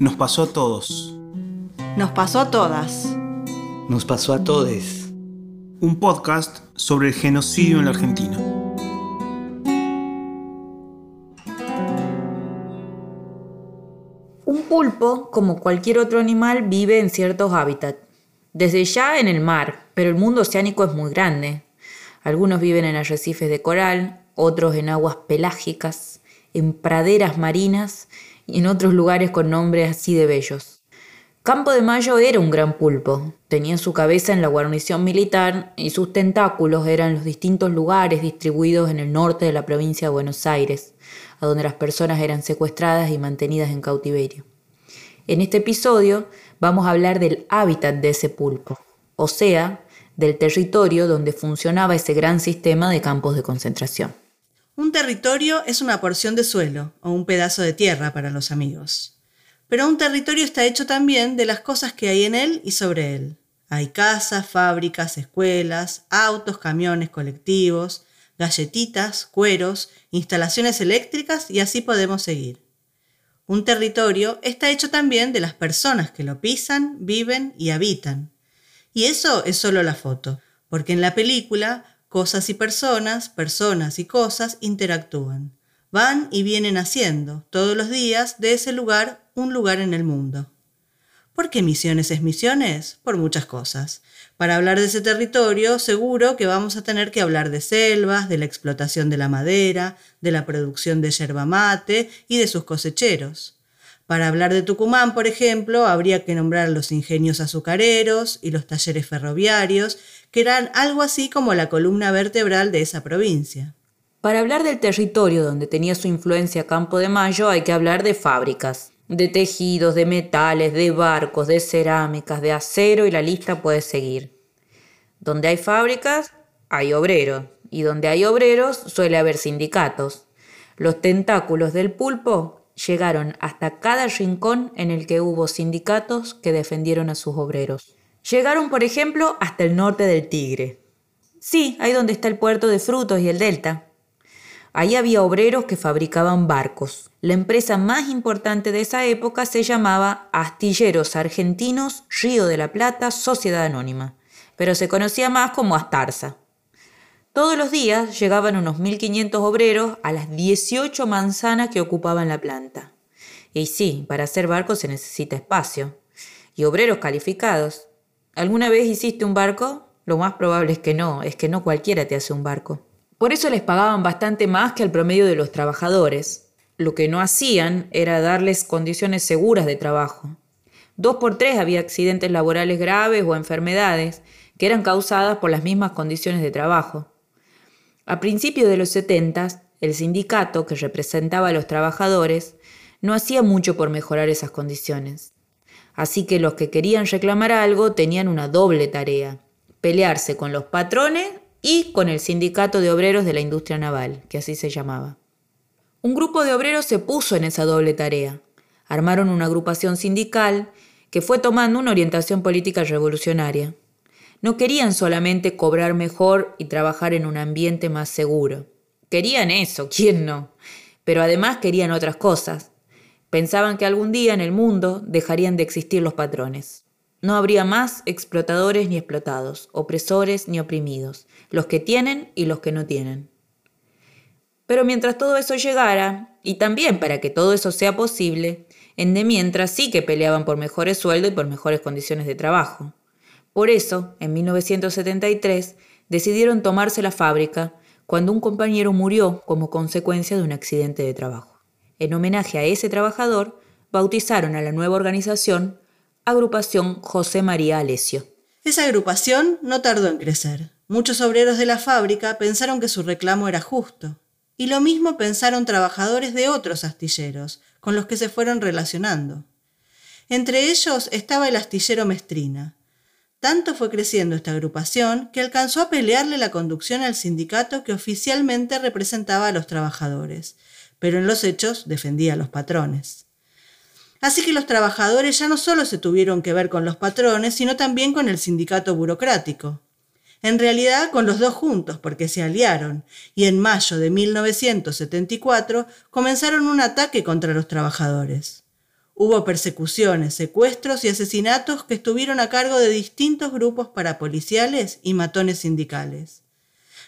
Nos pasó a todos. Nos pasó a todas. Nos pasó a todes. Un podcast sobre el genocidio en la Argentina. Un pulpo, como cualquier otro animal, vive en ciertos hábitats. Desde ya en el mar, pero el mundo oceánico es muy grande. Algunos viven en arrecifes de coral, otros en aguas pelágicas, en praderas marinas y en otros lugares con nombres así de bellos. Campo de Mayo era un gran pulpo. Tenía su cabeza en la guarnición militar y sus tentáculos eran los distintos lugares distribuidos en el norte de la provincia de Buenos Aires, a donde las personas eran secuestradas y mantenidas en cautiverio. En este episodio vamos a hablar del hábitat de ese pulpo, o sea, del territorio donde funcionaba ese gran sistema de campos de concentración. Un territorio es una porción de suelo o un pedazo de tierra para los amigos. Pero un territorio está hecho también de las cosas que hay en él y sobre él. Hay casas, fábricas, escuelas, autos, camiones, colectivos, galletitas, cueros, instalaciones eléctricas y así podemos seguir. Un territorio está hecho también de las personas que lo pisan, viven y habitan. Y eso es solo la foto, porque en la película cosas y personas, personas y cosas interactúan. Van y vienen haciendo, todos los días, de ese lugar un lugar en el mundo. ¿Por qué Misiones es Misiones? Por muchas cosas. Para hablar de ese territorio, seguro que vamos a tener que hablar de selvas, de la explotación de la madera, de la producción de yerba mate y de sus cosecheros. Para hablar de Tucumán, por ejemplo, habría que nombrar los ingenios azucareros y los talleres ferroviarios, que eran algo así como la columna vertebral de esa provincia. Para hablar del territorio donde tenía su influencia Campo de Mayo hay que hablar de fábricas, de tejidos, de metales, de barcos, de cerámicas, de acero y la lista puede seguir. Donde hay fábricas, hay obreros, y donde hay obreros suele haber sindicatos. Los tentáculos del pulpo llegaron hasta cada rincón en el que hubo sindicatos que defendieron a sus obreros. Llegaron, por ejemplo, hasta el norte del Tigre. Sí, ahí donde está el puerto de frutos y el delta. Ahí había obreros que fabricaban barcos. La empresa más importante de esa época se llamaba Astilleros Argentinos Río de la Plata Sociedad Anónima, pero se conocía más como Astarza. Todos los días llegaban unos 1.500 obreros a las 18 manzanas que ocupaban la planta. Y sí, para hacer barcos se necesita espacio. Y obreros calificados. ¿Alguna vez hiciste un barco? Lo más probable es que no, es que no cualquiera te hace un barco. Por eso les pagaban bastante más que al promedio de los trabajadores. Lo que no hacían era darles condiciones seguras de trabajo. Dos por tres había accidentes laborales graves o enfermedades que eran causadas por las mismas condiciones de trabajo. A principios de los 70, el sindicato, que representaba a los trabajadores, no hacía mucho por mejorar esas condiciones. Así que los que querían reclamar algo tenían una doble tarea, pelearse con los patrones y con el Sindicato de Obreros de la Industria Naval, que así se llamaba. Un grupo de obreros se puso en esa doble tarea. Armaron una agrupación sindical que fue tomando una orientación política revolucionaria. No querían solamente cobrar mejor y trabajar en un ambiente más seguro. Querían eso, ¿quién no? Pero además querían otras cosas. Pensaban que algún día en el mundo dejarían de existir los patrones. No habría más explotadores ni explotados, opresores ni oprimidos, los que tienen y los que no tienen. Pero mientras todo eso llegara, y también para que todo eso sea posible, en de mientras sí que peleaban por mejores sueldos y por mejores condiciones de trabajo. Por eso, en 1973, decidieron tomarse la fábrica cuando un compañero murió como consecuencia de un accidente de trabajo. En homenaje a ese trabajador, bautizaron a la nueva organización Agrupación José María Alesio. Esa agrupación no tardó en crecer. Muchos obreros de la fábrica pensaron que su reclamo era justo. Y lo mismo pensaron trabajadores de otros astilleros, con los que se fueron relacionando. Entre ellos estaba el astillero Mestrina. Tanto fue creciendo esta agrupación que alcanzó a pelearle la conducción al sindicato que oficialmente representaba a los trabajadores, pero en los hechos defendía a los patrones. Así que los trabajadores ya no solo se tuvieron que ver con los patrones, sino también con el sindicato burocrático. En realidad con los dos juntos, porque se aliaron, y en mayo de 1974 comenzaron un ataque contra los trabajadores. Hubo persecuciones, secuestros y asesinatos que estuvieron a cargo de distintos grupos parapoliciales y matones sindicales.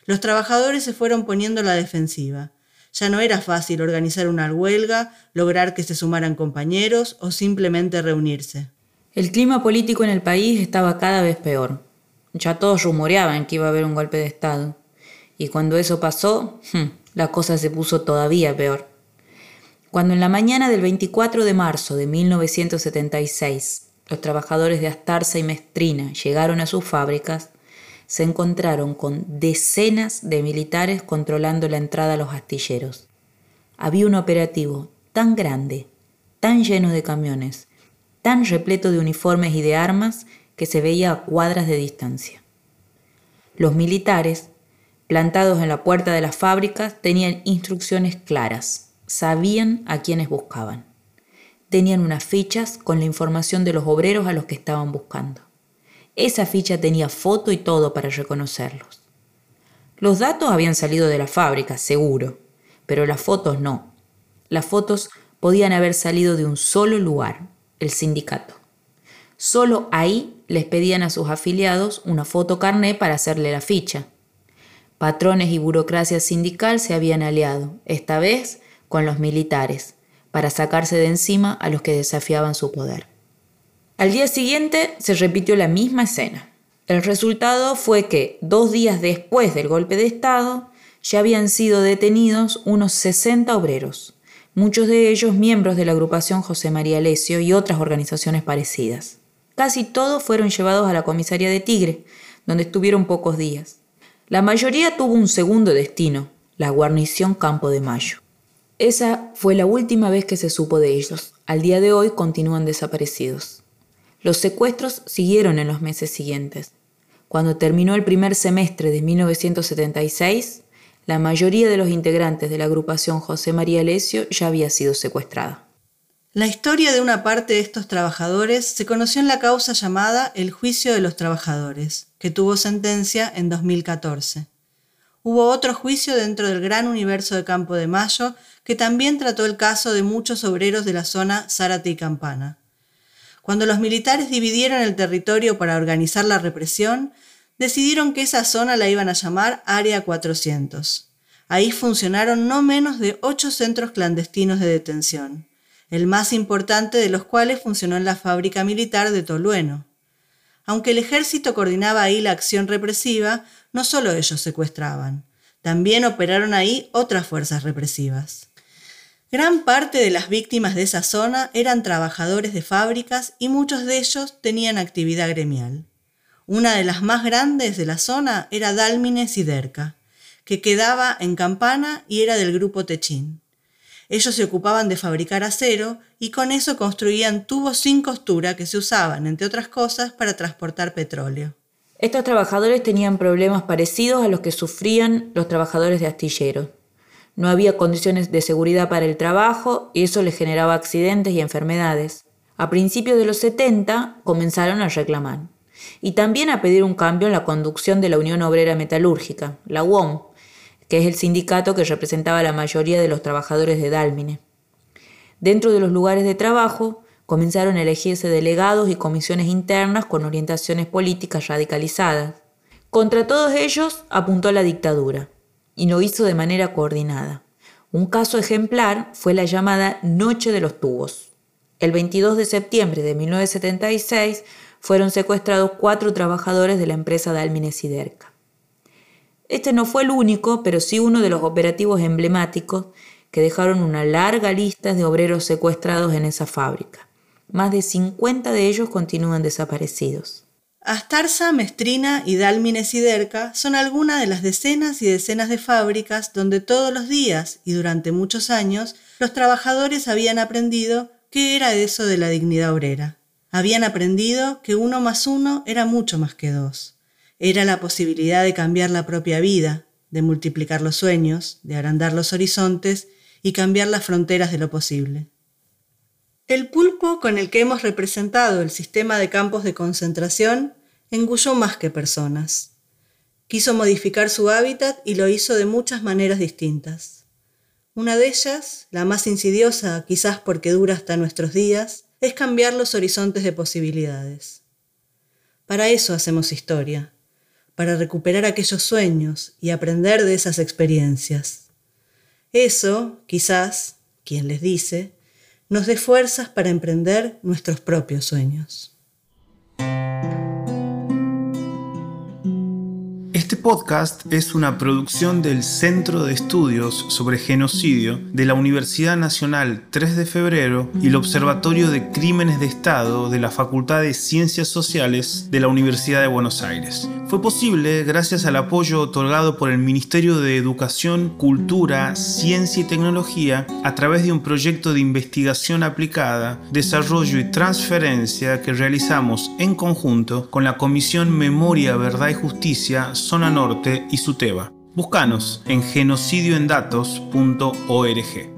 Los trabajadores se fueron poniendo a la defensiva. Ya no era fácil organizar una huelga, lograr que se sumaran compañeros o simplemente reunirse. El clima político en el país estaba cada vez peor. Ya todos rumoreaban que iba a haber un golpe de Estado. Y cuando eso pasó, hmm, la cosa se puso todavía peor. Cuando en la mañana del 24 de marzo de 1976 los trabajadores de Astarza y Mestrina llegaron a sus fábricas, se encontraron con decenas de militares controlando la entrada a los astilleros. Había un operativo tan grande, tan lleno de camiones, tan repleto de uniformes y de armas que se veía a cuadras de distancia. Los militares, plantados en la puerta de las fábricas, tenían instrucciones claras sabían a quienes buscaban. Tenían unas fichas con la información de los obreros a los que estaban buscando. Esa ficha tenía foto y todo para reconocerlos. Los datos habían salido de la fábrica, seguro, pero las fotos no. Las fotos podían haber salido de un solo lugar, el sindicato. Solo ahí les pedían a sus afiliados una foto carné para hacerle la ficha. Patrones y burocracia sindical se habían aliado, esta vez con los militares para sacarse de encima a los que desafiaban su poder. Al día siguiente se repitió la misma escena. El resultado fue que, dos días después del golpe de Estado, ya habían sido detenidos unos 60 obreros, muchos de ellos miembros de la agrupación José María Lesio y otras organizaciones parecidas. Casi todos fueron llevados a la comisaría de Tigre, donde estuvieron pocos días. La mayoría tuvo un segundo destino, la guarnición Campo de Mayo. Esa fue la última vez que se supo de ellos. Al día de hoy continúan desaparecidos. Los secuestros siguieron en los meses siguientes. Cuando terminó el primer semestre de 1976, la mayoría de los integrantes de la agrupación José María Lesio ya había sido secuestrada. La historia de una parte de estos trabajadores se conoció en la causa llamada El Juicio de los Trabajadores, que tuvo sentencia en 2014. Hubo otro juicio dentro del gran universo de Campo de Mayo que también trató el caso de muchos obreros de la zona Zárate y Campana. Cuando los militares dividieron el territorio para organizar la represión, decidieron que esa zona la iban a llamar Área 400. Ahí funcionaron no menos de ocho centros clandestinos de detención, el más importante de los cuales funcionó en la fábrica militar de Tolueno. Aunque el ejército coordinaba ahí la acción represiva, no solo ellos secuestraban, también operaron ahí otras fuerzas represivas. Gran parte de las víctimas de esa zona eran trabajadores de fábricas y muchos de ellos tenían actividad gremial. Una de las más grandes de la zona era Dálmine Siderca, que quedaba en Campana y era del grupo Techín. Ellos se ocupaban de fabricar acero y con eso construían tubos sin costura que se usaban, entre otras cosas, para transportar petróleo. Estos trabajadores tenían problemas parecidos a los que sufrían los trabajadores de astilleros. No había condiciones de seguridad para el trabajo y eso les generaba accidentes y enfermedades. A principios de los 70 comenzaron a reclamar y también a pedir un cambio en la conducción de la Unión Obrera Metalúrgica, la UOM, que es el sindicato que representaba a la mayoría de los trabajadores de Dálmine. Dentro de los lugares de trabajo comenzaron a elegirse delegados y comisiones internas con orientaciones políticas radicalizadas. Contra todos ellos apuntó la dictadura y lo hizo de manera coordinada. Un caso ejemplar fue la llamada Noche de los Tubos. El 22 de septiembre de 1976 fueron secuestrados cuatro trabajadores de la empresa Dalmine Siderca. Este no fue el único, pero sí uno de los operativos emblemáticos que dejaron una larga lista de obreros secuestrados en esa fábrica. Más de 50 de ellos continúan desaparecidos. Astarza, Mestrina y Dálmine Siderca son algunas de las decenas y decenas de fábricas donde todos los días y durante muchos años los trabajadores habían aprendido qué era eso de la dignidad obrera. Habían aprendido que uno más uno era mucho más que dos. Era la posibilidad de cambiar la propia vida, de multiplicar los sueños, de agrandar los horizontes y cambiar las fronteras de lo posible. El pulpo con el que hemos representado el sistema de campos de concentración engulló más que personas. Quiso modificar su hábitat y lo hizo de muchas maneras distintas. Una de ellas, la más insidiosa, quizás porque dura hasta nuestros días, es cambiar los horizontes de posibilidades. Para eso hacemos historia, para recuperar aquellos sueños y aprender de esas experiencias. Eso, quizás, quien les dice, nos dé fuerzas para emprender nuestros propios sueños. Este podcast es una producción del Centro de Estudios sobre Genocidio de la Universidad Nacional 3 de Febrero y el Observatorio de Crímenes de Estado de la Facultad de Ciencias Sociales de la Universidad de Buenos Aires. Fue posible gracias al apoyo otorgado por el Ministerio de Educación, Cultura, Ciencia y Tecnología a través de un proyecto de investigación aplicada, desarrollo y transferencia que realizamos en conjunto con la Comisión Memoria, Verdad y Justicia Norte y Suteba. Búscanos en genocidioendatos.org.